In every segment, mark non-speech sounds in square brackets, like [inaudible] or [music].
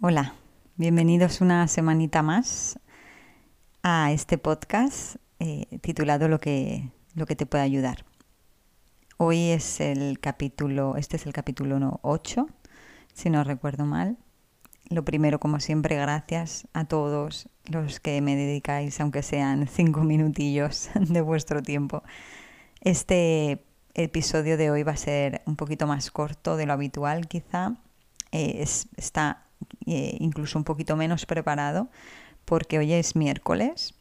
Hola, bienvenidos una semanita más a este podcast eh, titulado lo que, lo que te puede ayudar. Hoy es el capítulo, este es el capítulo 8, si no recuerdo mal. Lo primero, como siempre, gracias a todos los que me dedicáis, aunque sean [laughs] cinco minutillos [laughs] de vuestro tiempo. Este episodio de hoy va a ser un poquito más corto de lo habitual, quizá. Eh, está eh, incluso un poquito menos preparado, porque hoy es miércoles.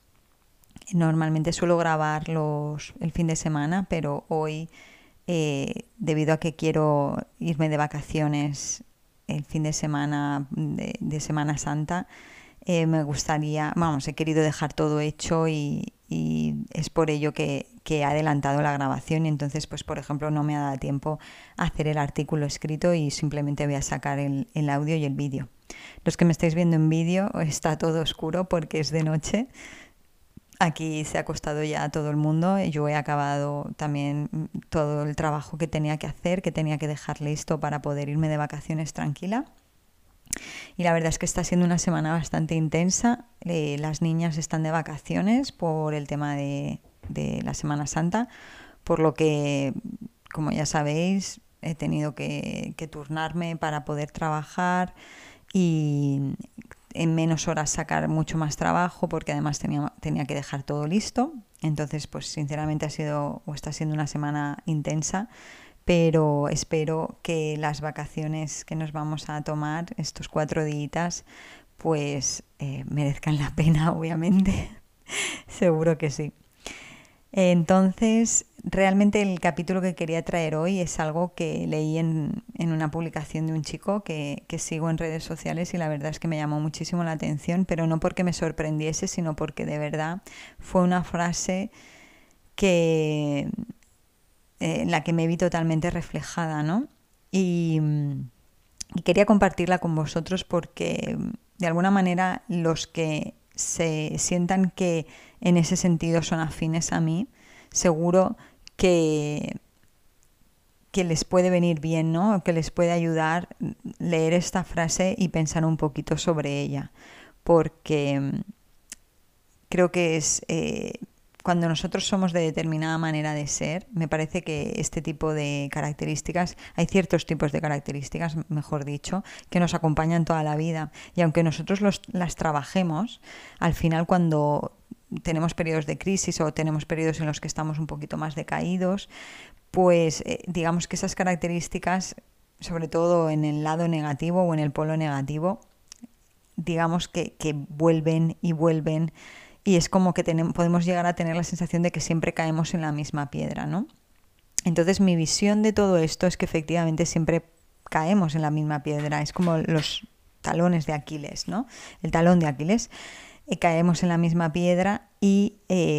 Normalmente suelo grabar los, el fin de semana, pero hoy, eh, debido a que quiero irme de vacaciones el fin de semana de, Semana Santa, eh, me gustaría, vamos, he querido dejar todo hecho y, es por ello que, que, he adelantado la grabación y entonces, pues por ejemplo, no me ha dado tiempo a hacer el artículo escrito y simplemente voy a sacar el, el audio y el vídeo. Los que me estáis viendo en vídeo está todo oscuro porque es de noche. Aquí se ha acostado ya todo el mundo. Yo he acabado también todo el trabajo que tenía que hacer, que tenía que dejar listo para poder irme de vacaciones tranquila. Y la verdad es que está siendo una semana bastante intensa. Eh, las niñas están de vacaciones por el tema de, la Semana Santa, por lo que, como ya sabéis, he tenido que turnarme para poder trabajar y en menos horas sacar mucho más trabajo porque además tenía, tenía que dejar todo listo. Entonces, pues sinceramente ha sido o está siendo una semana intensa, pero espero que las vacaciones que nos vamos a tomar, estos cuatro días, pues eh, merezcan la pena, [laughs] obviamente. Seguro que sí. Entonces, realmente el capítulo que quería traer hoy es algo que leí en, una publicación de un chico que, sigo en redes sociales y la verdad es que me llamó muchísimo la atención, pero no porque me sorprendiese, sino porque de verdad fue una frase que eh, la que me vi totalmente reflejada, ¿no? Y, y quería compartirla con vosotros porque de alguna manera los que se sientan que en ese sentido son afines a mí, seguro que, que les puede venir bien, ¿no? Que les puede ayudar leer esta frase y pensar un poquito sobre ella. Porque mm, creo que es eh, cuando nosotros somos de determinada manera de ser, me parece que este tipo de características, hay ciertos tipos de características, mejor dicho, que nos acompañan toda la vida. Y aunque nosotros las trabajemos, al final cuando tenemos periodos de crisis o tenemos periodos en los que estamos un poquito más decaídos, pues eh, digamos que esas características, sobre todo en el lado negativo o en el polo negativo, digamos que, que vuelven y vuelven y es como que tenemos, podemos llegar a tener la sensación de que siempre caemos en la misma piedra, ¿no? Entonces mi visión de todo esto es que efectivamente siempre caemos en la misma piedra, es como los talones de Aquiles, ¿no? El talón de Aquiles, eh, caemos en la misma piedra y eh,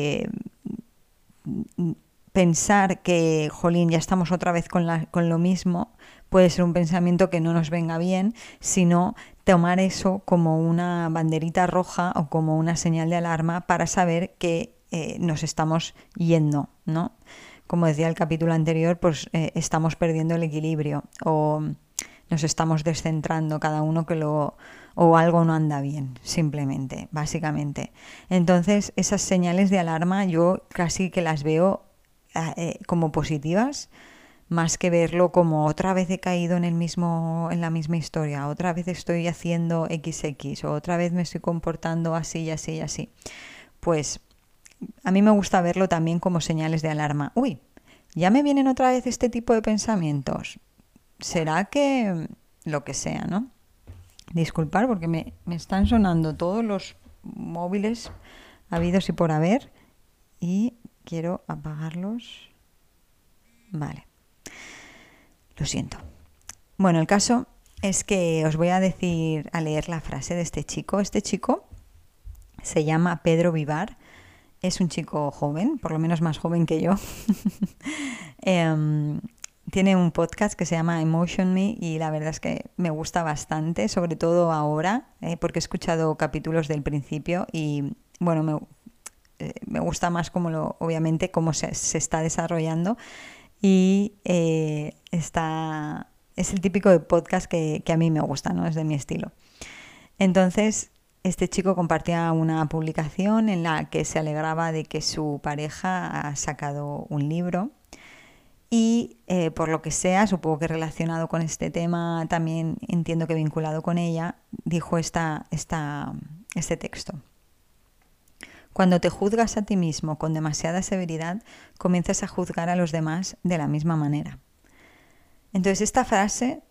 pensar que, jolín, ya estamos otra vez con, la, con lo mismo, puede ser un pensamiento que no nos venga bien, sino tomar eso como una banderita roja o como una señal de alarma para saber que eh, nos estamos yendo, ¿no? Como decía el capítulo anterior, pues eh, estamos perdiendo el equilibrio o nos estamos descentrando cada uno que lo o algo no anda bien, simplemente, básicamente. Entonces, esas señales de alarma yo casi que las veo eh, como positivas más que verlo como otra vez he caído en el mismo en la misma historia, otra vez estoy haciendo XX o otra vez me estoy comportando así y así y así. Pues a mí me gusta verlo también como señales de alarma. Uy, ya me vienen otra vez este tipo de pensamientos. ¿Será que lo que sea, no? Disculpar porque me, me están sonando todos los móviles habidos y por haber y quiero apagarlos. Vale. Lo siento. Bueno, el caso es que os voy a decir, a leer la frase de este chico. Este chico se llama Pedro Vivar. Es un chico joven, por lo menos más joven que yo. [laughs] Em, tiene un podcast que se llama Emotion Me y la verdad es que me gusta bastante, sobre todo ahora, eh, porque he escuchado capítulos del principio y bueno, me, eh, me gusta más como lo, obviamente, cómo se, está desarrollando y eh, está, es el típico de podcast que, que, a mí me gusta, ¿no? Es de mi estilo. Entonces, este chico compartía una publicación en la que se alegraba de que su pareja ha sacado un libro y eh, por lo que sea, supongo que relacionado con este tema, también entiendo que vinculado con ella, dijo esta, esta, este texto. Cuando te juzgas a ti mismo con demasiada severidad, comienzas a juzgar a los demás de la misma manera. Entonces esta frase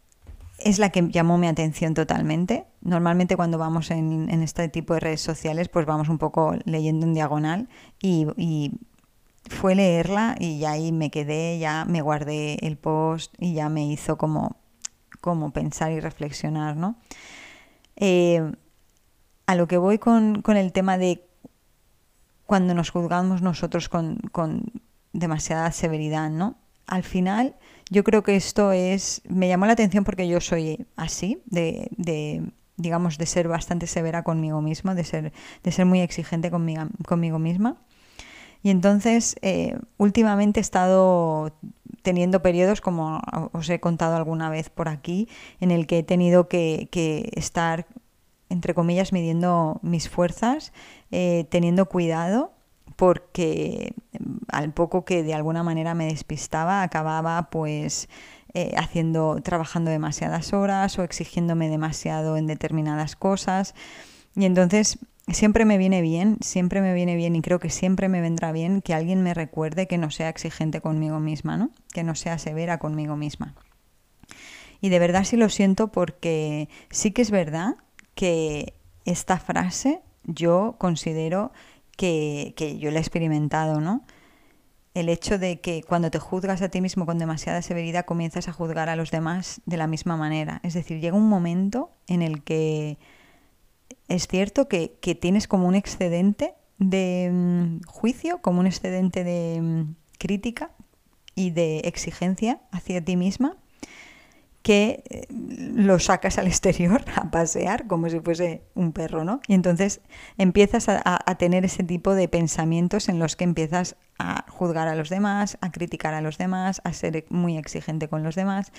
es la que llamó mi atención totalmente. Normalmente cuando vamos en, este tipo de redes sociales, pues vamos un poco leyendo en diagonal y, fue leerla y ahí me quedé, ya me guardé el post y ya me hizo como, como pensar y reflexionar, ¿no? Eh, a lo que voy con, el tema de cuando nos juzgamos nosotros con, con demasiada severidad, ¿no? Al final yo creo que esto es, me llamó la atención porque yo soy así, de, de digamos, de ser bastante severa conmigo misma, de ser, de ser muy exigente conmigo, conmigo misma. Y entonces, eh, últimamente he estado teniendo periodos, como os he contado alguna vez por aquí, en el que he tenido que, que estar, entre comillas, midiendo mis fuerzas, eh, teniendo cuidado porque mm, al poco que de alguna manera me despistaba, acababa pues eh, haciendo, trabajando demasiadas horas o exigiéndome demasiado en determinadas cosas. Y entonces siempre me viene bien, siempre me viene bien y creo que siempre me vendrá bien que alguien me recuerde que no sea exigente conmigo misma, ¿no? Que no sea severa conmigo misma. Y de verdad sí lo siento porque sí que es verdad que esta frase yo considero que, yo lo he experimentado, ¿no? El hecho de que cuando te juzgas a ti mismo con demasiada severidad comienzas a juzgar a los demás de la misma manera. Es decir, llega un momento en el que es cierto que, tienes como un excedente de mm, juicio, como un excedente de mm, crítica y de exigencia hacia ti misma que eh, lo sacas al exterior a pasear como si fuese un perro, ¿no? Y entonces empiezas a, tener ese tipo de pensamientos en los que empiezas a juzgar a los demás, a criticar a los demás, a ser muy exigente con los demás.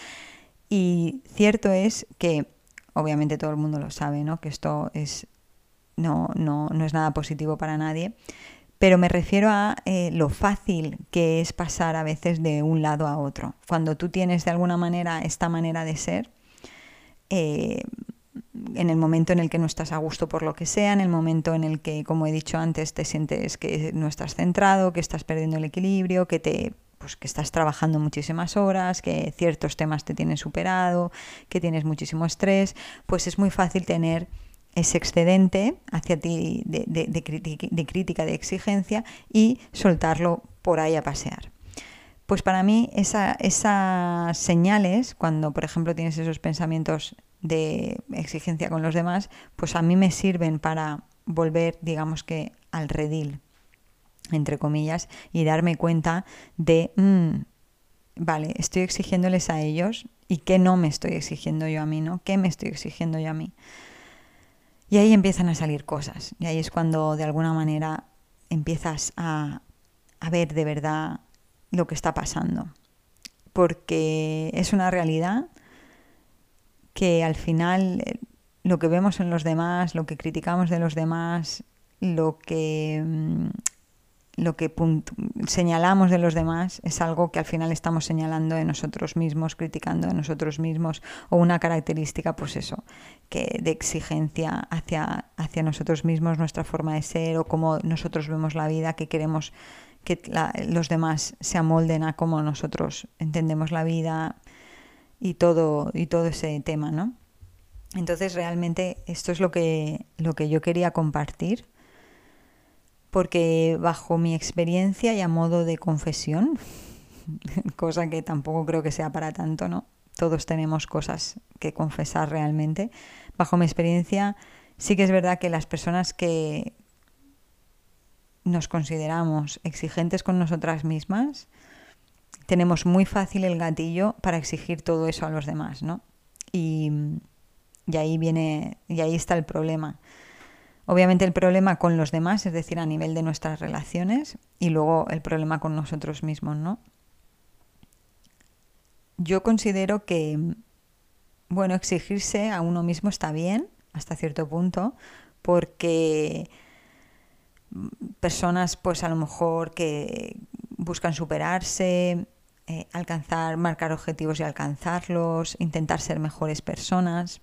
Y cierto es que, obviamente todo el mundo lo sabe, ¿no? Que esto es, no, no, no es nada positivo para nadie, pero me refiero a eh, lo fácil que es pasar a veces de un lado a otro. Cuando tú tienes de alguna manera esta manera de ser, eh, en el momento en el que no estás a gusto por lo que sea, en el momento en el que, como he dicho antes, te sientes que no estás centrado, que estás perdiendo el equilibrio, que te pues que estás trabajando muchísimas horas, que ciertos temas te tienen superado, que tienes muchísimo estrés, pues es muy fácil tener ese excedente hacia ti de, de, crítica, de exigencia y soltarlo por ahí a pasear. Pues para mí esas señales, cuando por ejemplo tienes esos pensamientos de exigencia con los demás, pues a mí me sirven para volver, digamos que, al redil, entre comillas, y darme cuenta de, mm, vale, estoy exigiéndoles a ellos y qué no me estoy exigiendo yo a mí, ¿no? ¿Qué me estoy exigiendo yo a mí? Y ahí empiezan a salir cosas. Y ahí es cuando de alguna manera empiezas a, ver de verdad lo que está pasando. Porque es una realidad que al final lo que vemos en los demás, lo que criticamos de los demás, lo que mm, lo que señalamos de los demás es algo que al final estamos señalando de nosotros mismos, criticando de nosotros mismos, o una característica, pues eso, que de exigencia hacia, hacia nosotros mismos, nuestra forma de ser, o cómo nosotros vemos la vida, que queremos que los demás se amolden a cómo nosotros entendemos la vida y todo, y todo ese tema, ¿no? Entonces realmente esto es lo que, lo que yo quería compartir porque bajo mi experiencia y a modo de confesión, [laughs] cosa que tampoco creo que sea para tanto, ¿no? Todos tenemos cosas que confesar realmente. Bajo mi experiencia, sí que es verdad que las personas que nos consideramos exigentes con nosotras mismas, tenemos muy fácil el gatillo para exigir todo eso a los demás, ¿no? Y, y ahí viene, y ahí está el problema Obviamente el problema con los demás, es decir, a nivel de nuestras relaciones, y luego el problema con nosotros mismos, ¿no? Yo considero que, bueno, exigirse a uno mismo está bien, hasta cierto punto, porque personas, pues a lo mejor que buscan superarse, eh, alcanzar, marcar objetivos y alcanzarlos, intentar ser mejores personas,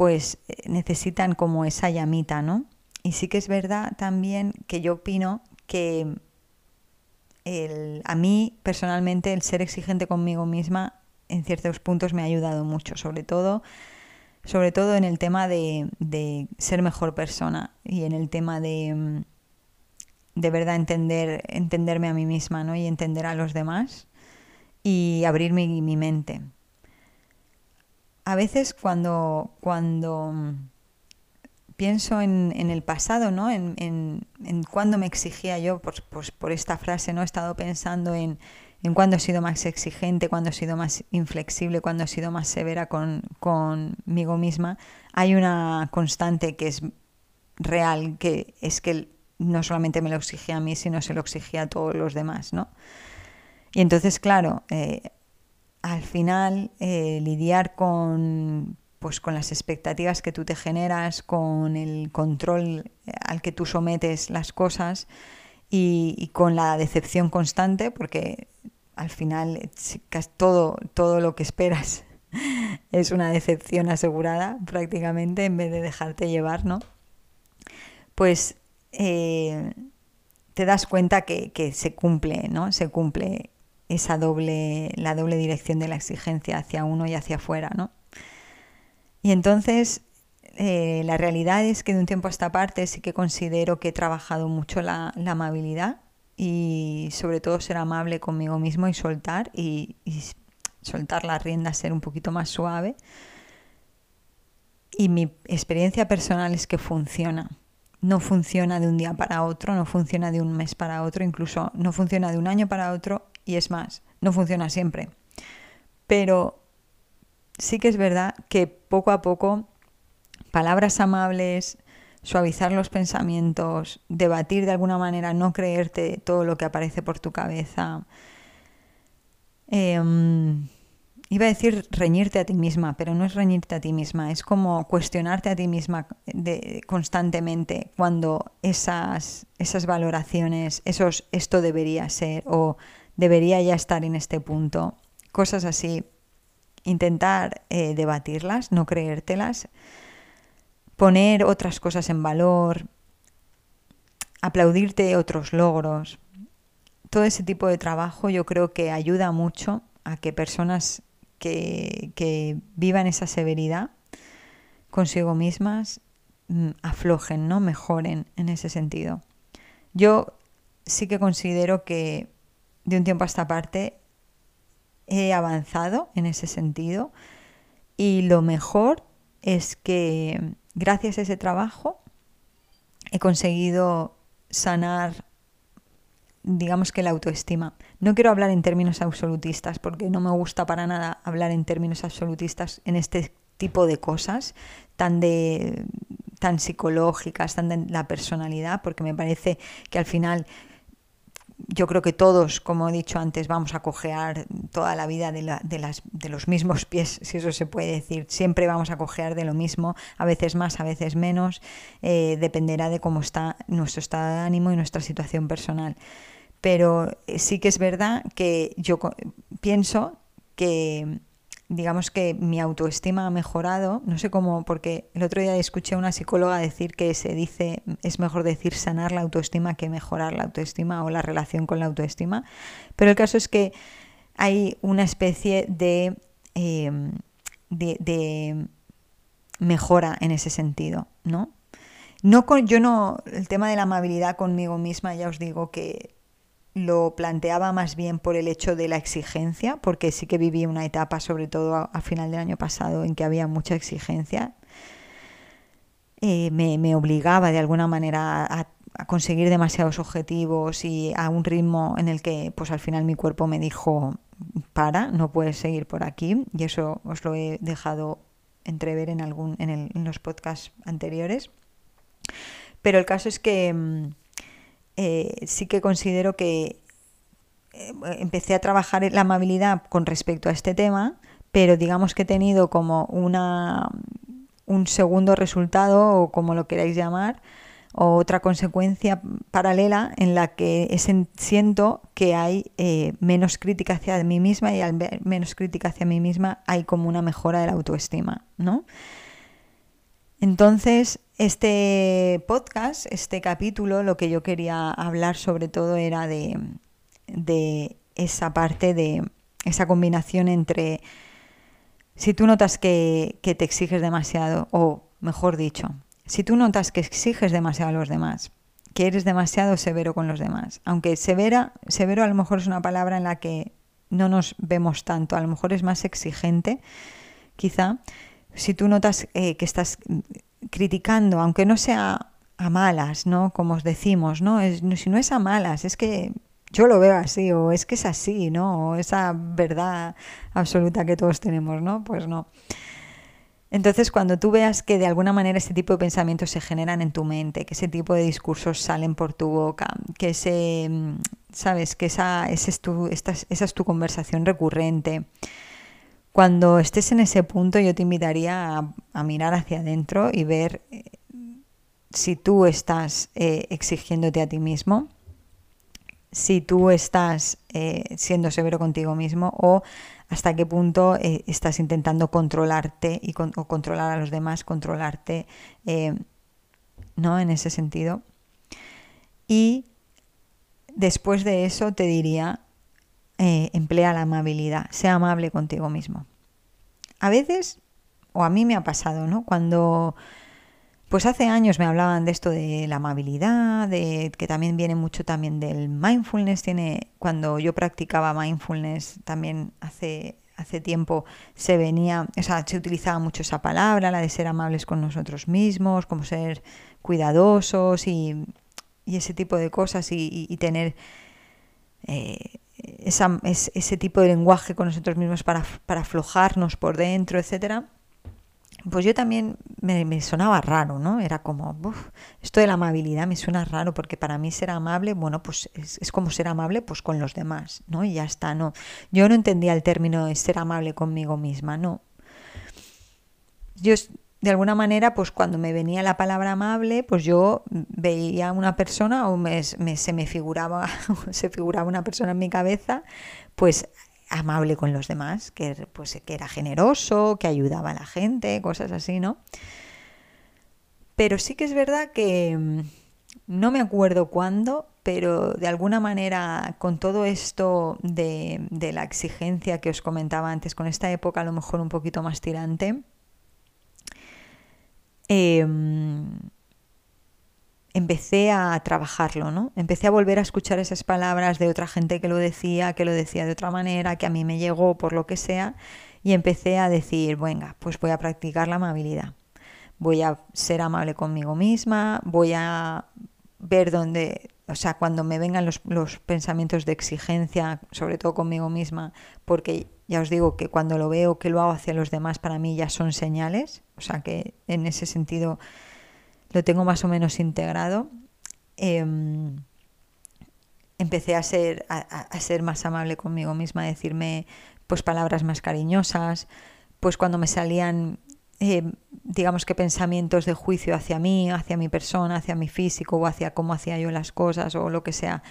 pues eh, necesitan como esa llamita, ¿no? Y sí que es verdad también que yo opino que a mí personalmente el ser exigente conmigo misma en ciertos puntos me ha ayudado mucho, sobre todo, sobre todo en el tema de, de ser mejor persona y en el tema de, de verdad entender, entenderme a mí misma ¿no? y entender a los demás y abrir mi, mi mente. A veces cuando, cuando pienso en, el pasado, ¿no? En, en, cuando me exigía yo, pues, pues, por esta frase, ¿no? He estado pensando en, en cuándo he sido más exigente, cuándo he sido más inflexible, cuándo he sido más severa con, conmigo misma. Hay una constante que es real, que es que no solamente me lo exigía a mí, sino se lo exigía a todos los demás, ¿no? Y entonces, claro, eh, al final eh, lidiar con, pues, con las expectativas que tú te generas, con el control eh, al que tú sometes las cosas y, con la decepción constante, porque al final todo, todo lo que esperas [laughs] es una decepción asegurada prácticamente en vez de dejarte llevar, ¿no? Pues te das cuenta que, que, se cumple, ¿no? Se cumple esa doble, la doble dirección de la exigencia hacia uno y hacia afuera, ¿no? Y entonces eh, la realidad es que de un tiempo a esta parte sí que considero que he trabajado mucho la, amabilidad y sobre todo ser amable conmigo mismo y soltar y, y soltar la rienda, ser un poquito más suave. Y mi experiencia personal es que funciona. No funciona de un día para otro, no funciona de un mes para otro, incluso no funciona de un año para otro y es más, no funciona siempre. Pero sí que es verdad que poco a poco palabras amables, suavizar los pensamientos, debatir de alguna manera, no creerte todo lo que aparece por tu cabeza. Em, iba a decir reñirte a ti misma, pero no es reñirte a ti misma, es como cuestionarte a ti misma de, constantemente cuando esas, esas valoraciones, esos esto debería ser o debería ya estar en este punto. Cosas así. Intentar eh, debatirlas, no creértelas. Poner otras cosas en valor. Aplaudirte otros logros. Todo ese tipo de trabajo yo creo que ayuda mucho a que personas que, que vivan esa severidad consigo mismas mm, aflojen, ¿no? Mejoren en ese sentido. Yo sí que considero que de un tiempo a esta parte he avanzado en ese sentido y lo mejor es que gracias a ese trabajo he conseguido sanar digamos que la autoestima. No quiero hablar en términos absolutistas porque no me gusta para nada hablar en términos absolutistas en este tipo de cosas tan de tan psicológicas, tan de la personalidad, porque me parece que al final yo creo que todos, como he dicho antes, vamos a cojear toda la vida de, la, de, las, de, los mismos pies, si eso se puede decir. Siempre vamos a cojear de lo mismo, a veces más, a veces menos. Eh, dependerá de cómo está nuestro estado de ánimo y nuestra situación personal. Pero eh, sí que es verdad que yo pienso que digamos que mi autoestima ha mejorado, no sé cómo, porque el otro día escuché a una psicóloga decir que se dice, es mejor decir sanar la autoestima que mejorar la autoestima o la relación con la autoestima, pero el caso es que hay una especie de, em, de, de, mejora en ese sentido, ¿no? No con, yo no, el tema de la amabilidad conmigo misma, ya os digo que lo planteaba más bien por el hecho de la exigencia, porque sí que viví una etapa, sobre todo a, final del año pasado, en que había mucha exigencia. Eh, me, obligaba de alguna manera a, conseguir demasiados objetivos y a un ritmo en el que pues al final mi cuerpo me dijo para, no puedes seguir por aquí y eso os lo he dejado entrever en, algún, en los podcasts anteriores. Pero el caso es que mm, eh, sí que considero que eh, empecé a trabajar la amabilidad con respecto a este tema, pero digamos que he tenido como una, un segundo resultado o como lo queráis llamar, o otra consecuencia paralela en la que siento que hay eh, menos crítica hacia mí misma y al menos crítica hacia mí misma hay como una mejora de la autoestima, ¿no? Entonces, este podcast, este capítulo, lo que yo quería hablar sobre todo era de, de esa parte de esa combinación entre si tú notas que, que te exiges demasiado, o mejor dicho, si tú notas que exiges demasiado a los demás, que eres demasiado severo con los demás, aunque severa, severo a lo mejor es una palabra en la que no nos vemos tanto, a lo mejor es más exigente, quizá, si tú notas eh, que estás criticando, aunque no sea a malas, ¿no? Como os decimos, ¿no? Es, si no es a malas, es que yo lo veo así, o es que es así, ¿no? O esa verdad absoluta que todos tenemos, ¿no? Pues no. Entonces, cuando tú veas que de alguna manera ese tipo de pensamientos se generan en tu mente, que ese tipo de discursos salen por tu boca, que ese, mm, sabes, que esa, es tu, esa es tu conversación recurrente, cuando estés en ese punto yo te invitaría a, mirar hacia adentro y ver eh, si tú estás eh, exigiéndote a ti mismo, si tú estás eh, siendo severo contigo mismo o hasta qué punto estás intentando controlarte y o controlar a los demás, controlarte, ¿no? En ese sentido. Y después de eso te diría, emplea la amabilidad, sea amable contigo mismo. A veces, o a mí me ha pasado, ¿no? Cuando pues hace años me hablaban de esto de la amabilidad, de que también viene mucho también del mindfulness. Tiene, cuando yo practicaba mindfulness también hace, hace tiempo se venía, o sea, se utilizaba mucho esa palabra, la de ser amables con nosotros mismos, como ser cuidadosos y, ese tipo de cosas y, tener eh, ese tipo de lenguaje con nosotros mismos para, para aflojarnos por dentro, etcétera pues yo también me, sonaba raro, ¿no? Era como, esto de la amabilidad me suena raro porque para mí ser amable, bueno, pues es, como ser amable pues con los demás, ¿no? Y ya está, ¿no? Yo no entendía el término de ser amable conmigo misma, ¿no? Yo de alguna manera, pues cuando me venía la palabra amable, pues yo veía a una persona o se me figuraba, [laughs] se figuraba una persona en mi cabeza, pues amable con los demás, que, pues, que era generoso, que ayudaba a la gente, cosas así, ¿no? Pero sí que es verdad que mm, no me acuerdo cuándo, pero de alguna manera con todo esto de, de la exigencia que os comentaba antes, con esta época a lo mejor un poquito más tirante, eh, empecé a trabajarlo, ¿no? Empecé a volver a escuchar esas palabras de otra gente que lo decía, que lo decía de otra manera, que a mí me llegó por lo que sea, y empecé a decir, venga, pues voy a practicar la amabilidad. Voy a ser amable conmigo misma, voy a ver dónde, o sea, cuando me vengan los pensamientos de exigencia, sobre todo conmigo misma, porque ya os digo que cuando lo veo que lo hago hacia los demás, para mí ya son señales, o sea que en ese sentido lo tengo más o menos integrado. Em, empecé a ser, a, ser más amable conmigo misma, a decirme pues palabras más cariñosas, pues cuando me salían em, digamos que pensamientos de juicio hacia mí, hacia mi persona, hacia mi físico o hacia cómo hacía yo las cosas o lo que sea,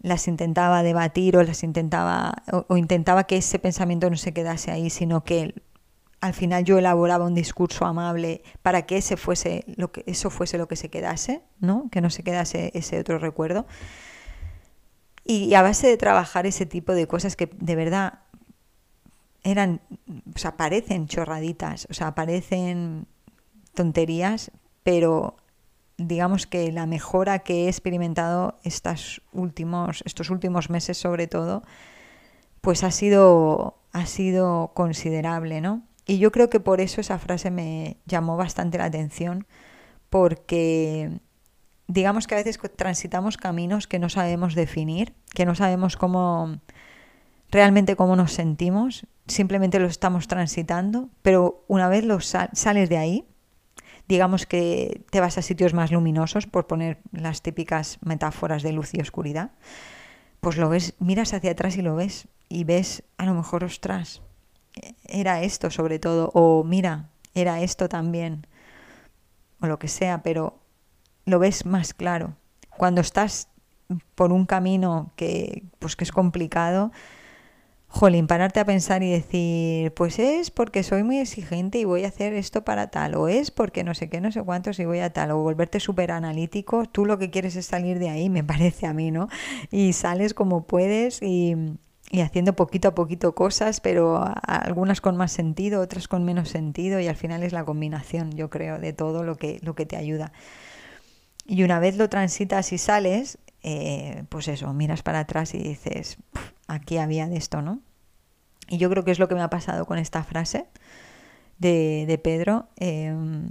las intentaba debatir o las intentaba o intentaba que ese pensamiento no se quedase ahí, sino que al final yo elaboraba un discurso amable para que ese fuese lo que eso fuese lo que se quedase, ¿no? Que no se quedase ese otro recuerdo. Y a base de trabajar ese tipo de cosas que de verdad eran, o sea, parecen chorraditas, o sea, parecen tonterías, pero digamos que la mejora que he experimentado estos últimos, estos últimos meses sobre todo, pues ha sido, ha sido considerable, ¿no? Y yo creo que por eso esa frase me llamó bastante la atención, porque digamos que a veces transitamos caminos que no sabemos definir, que no sabemos cómo realmente cómo nos sentimos, simplemente lo estamos transitando, pero una vez lo sales de ahí, digamos que te vas a sitios más luminosos, por poner las típicas metáforas de luz y oscuridad, pues lo ves, miras hacia atrás y lo ves, y ves a lo mejor, ostras, era esto sobre todo, o mira, era esto también, o lo que sea, pero lo ves más claro. Cuando estás por un camino que, pues que es complicado, jolín, pararte a pensar y decir, pues es porque soy muy exigente y voy a hacer esto para tal, o es porque no sé qué, no sé cuántos y voy a tal, o volverte súper analítico, tú lo que quieres es salir de ahí, me [laughs] parece a mí, ¿no? Y sales como puedes y, y haciendo poquito a poquito cosas, pero algunas con más sentido, otras con menos sentido, y al final es la combinación, yo creo, de todo lo que, lo que te ayuda. Y una vez lo transitas y sales, eh, pues eso, miras para atrás y dices, aquí había de esto, ¿no? Y yo creo que es lo que me ha pasado con esta frase de, de Pedro, em,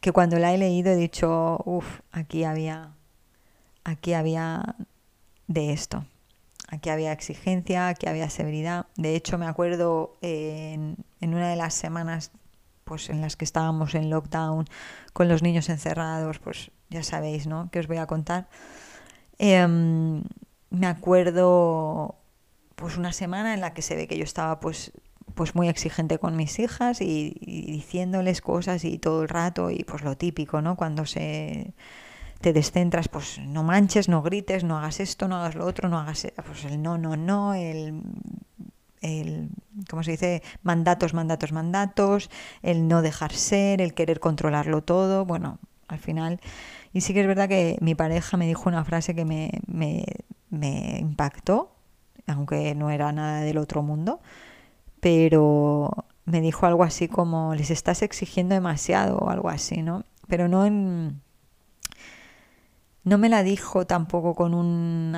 que cuando la he leído he dicho, uff, aquí había, aquí había de esto. Aquí había exigencia, aquí había severidad. De hecho, me acuerdo en, en una de las semanas pues en las que estábamos en lockdown con los niños encerrados, pues ya sabéis, ¿no? Que os voy a contar. Em, me acuerdo pues una semana en la que se ve que yo estaba pues pues muy exigente con mis hijas y, diciéndoles cosas y todo el rato y pues lo típico, ¿no? Cuando se te descentras, pues no manches, no grites, no hagas esto, no hagas lo otro, no hagas pues el no, no, no, el el, ¿cómo se dice? Mandatos, mandatos, mandatos, el no dejar ser, el querer controlarlo todo. Bueno, al final y sí que es verdad que mi pareja me dijo una frase que me, me, impactó, aunque no era nada del otro mundo, pero me dijo algo así como les estás exigiendo demasiado o algo así, ¿no? Pero no en no me la dijo tampoco con un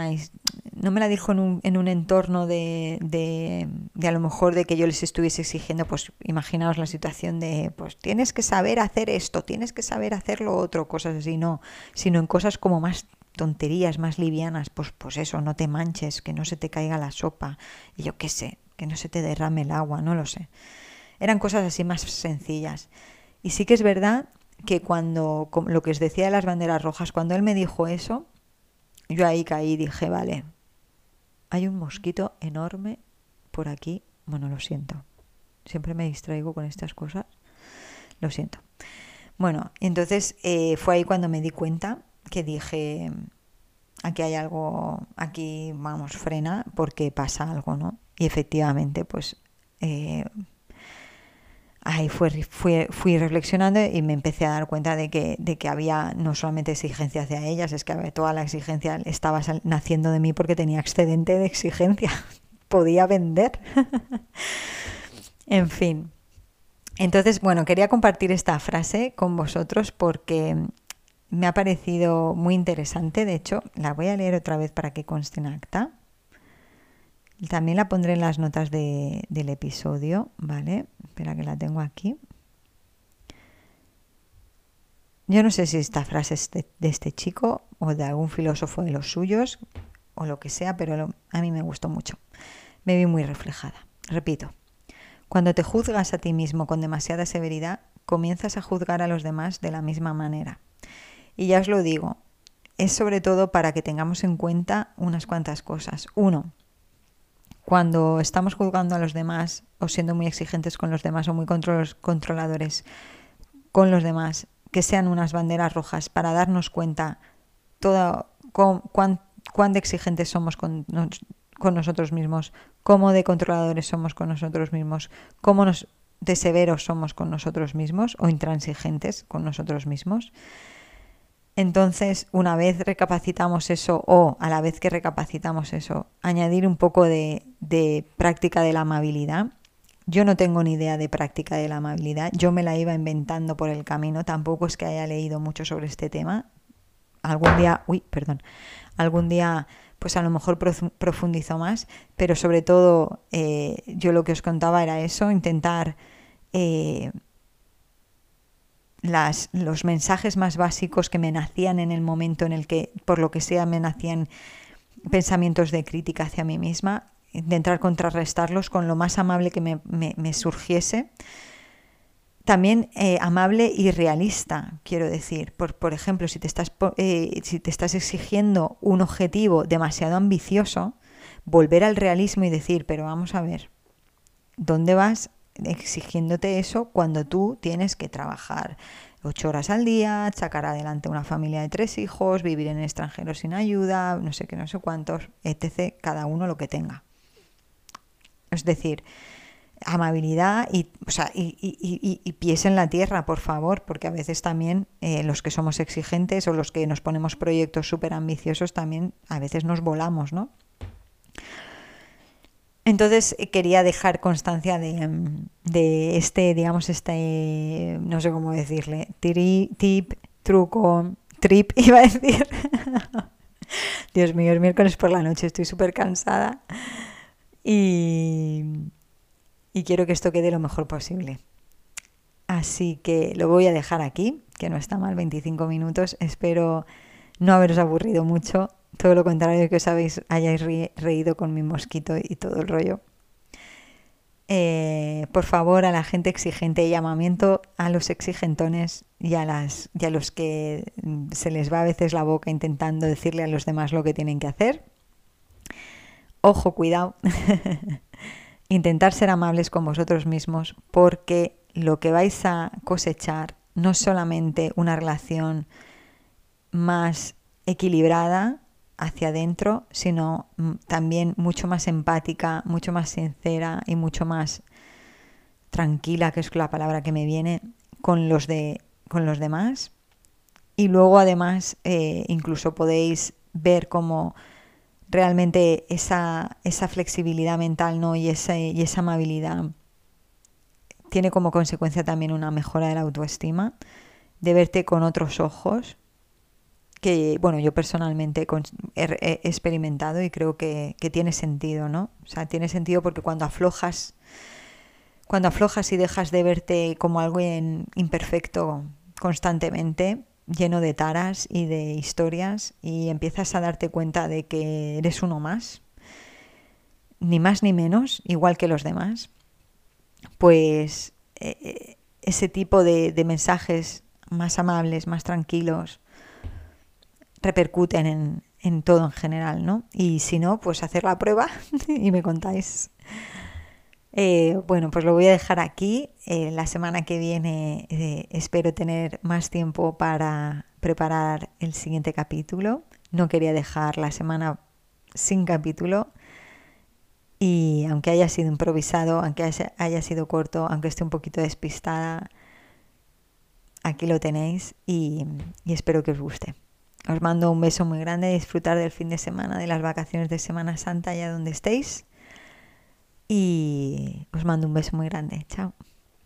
no me la dijo en un, en un entorno de, de, de, a lo mejor de que yo les estuviese exigiendo pues imaginaos la situación de pues tienes que saber hacer esto tienes que saber hacer lo otro cosas así no sino en cosas como más tonterías más livianas pues pues eso no te manches que no se te caiga la sopa y yo qué sé que no se te derrame el agua no lo sé. Eran cosas así más sencillas. Y sí que es verdad que cuando, lo que os decía de las banderas rojas, cuando él me dijo eso, yo ahí caí y dije, vale, hay un mosquito enorme por aquí. Bueno, lo siento. Siempre me distraigo con estas cosas. Lo siento. Bueno, entonces eh, fue ahí cuando me di cuenta que dije, aquí hay algo, aquí vamos, frena porque pasa algo, ¿no? Y efectivamente, pues eh, ahí fue, fui, fui reflexionando y me empecé a dar cuenta de que, de que había no solamente exigencia hacia ellas, es que toda la exigencia estaba naciendo de mí porque tenía excedente de exigencia, [laughs] podía vender. [laughs] en fin. Entonces, bueno, quería compartir esta frase con vosotros porque me ha parecido muy interesante. De hecho, la voy a leer otra vez para que conste en acta. También la pondré en las notas de, del episodio, ¿vale? Espera que la tengo aquí. Yo no sé si esta frase es de, este chico o de algún filósofo de los suyos o lo que sea, pero a mí me gustó mucho. Me vi muy reflejada. Repito, cuando te juzgas a ti mismo con demasiada severidad, comienzas a juzgar a los demás de la misma manera. Y ya os lo digo, es sobre todo para que tengamos en cuenta unas cuantas cosas. Uno, cuando estamos juzgando a los demás o siendo muy exigentes con los demás o muy controladores con los demás, que sean unas banderas rojas para darnos cuenta todo, cuán, cuán de exigentes somos con, con, nosotros mismos, cómo de controladores somos con nosotros mismos, cómo nos, de severos somos con nosotros mismos o intransigentes con nosotros mismos. Entonces, una vez recapacitamos eso o a la vez que recapacitamos eso, añadir un poco de, práctica de la amabilidad. Yo no tengo ni idea de práctica de la amabilidad, yo me la iba inventando por el camino, tampoco es que haya leído mucho sobre este tema. Algún día, uy, perdón, algún día pues a lo mejor profundizo más, pero sobre todo eh, yo lo que os contaba era eso, intentar eh, las, los mensajes más básicos que me nacían en el momento en el que, por lo que sea, me nacían pensamientos de crítica hacia mí misma, intentar contrarrestarlos con lo más amable que me, me, surgiese, también eh, amable y realista, quiero decir. Por, por ejemplo, si te, estás, eh, si te estás exigiendo un objetivo demasiado ambicioso, volver al realismo y decir, pero vamos a ver, ¿dónde vas exigiéndote eso cuando tú tienes que trabajar ocho horas al día, sacar adelante una familia de tres hijos, vivir en el extranjero sin ayuda, no sé qué, no sé cuántos, etc., cada uno lo que tenga. Es decir, amabilidad y, o sea, y, pies en la tierra, por favor, porque a veces también eh, los que somos exigentes o los que nos ponemos proyectos súper ambiciosos también a veces nos volamos, ¿no? Entonces eh, quería dejar constancia de, de, este, digamos, este, no sé cómo decirle, tip, truco, trip, [laughs] iba a decir. Dios mío, es miércoles por la noche, estoy súper cansada y, y quiero que esto quede lo mejor posible. Así que lo voy a dejar aquí, que no está mal, 25 minutos. Espero no haberos aburrido mucho todo lo contrario que os habéis, hayáis reído con mi mosquito y todo el rollo. Eh, por favor, a la gente exigente, llamamiento a los exigentones y a, las, y a los que se les va a veces la boca intentando decirle a los demás lo que tienen que hacer. Ojo, cuidado. [laughs] Intentar ser amables con vosotros mismos porque lo que vais a cosechar no es solamente una relación más equilibrada, hacia adentro, sino mm, también mucho más empática, mucho más sincera y mucho más tranquila, que es la palabra que me viene, con los, de, con los demás. Y luego además eh, incluso podéis ver cómo realmente esa, esa flexibilidad mental ¿no? y, esa, y esa amabilidad tiene como consecuencia también una mejora de la autoestima, de verte con otros ojos, que, bueno, yo personalmente he, experimentado y creo que, tiene sentido, ¿no? O sea, tiene sentido porque cuando aflojas, cuando aflojas y dejas de verte como algo imperfecto constantemente, lleno de taras y de historias, y empiezas a darte cuenta de que eres uno más, ni más ni menos, igual que los demás, pues eh, eh, ese tipo de mensajes más amables, más tranquilos, repercuten en, todo en general, ¿no? Y si no, pues hacer la prueba [laughs] y me contáis. Eh, bueno, pues lo voy a dejar aquí. Eh, la semana que viene eh, espero tener más tiempo para preparar el siguiente capítulo. No quería dejar la semana sin capítulo. Y aunque haya sido improvisado, aunque haya sido corto, aunque esté un poquito despistada, aquí lo tenéis y espero que os guste. Os mando un beso muy grande, disfrutar del fin de semana, de las vacaciones de Semana Santa allá donde estéis. Y os mando un beso muy grande. Chao.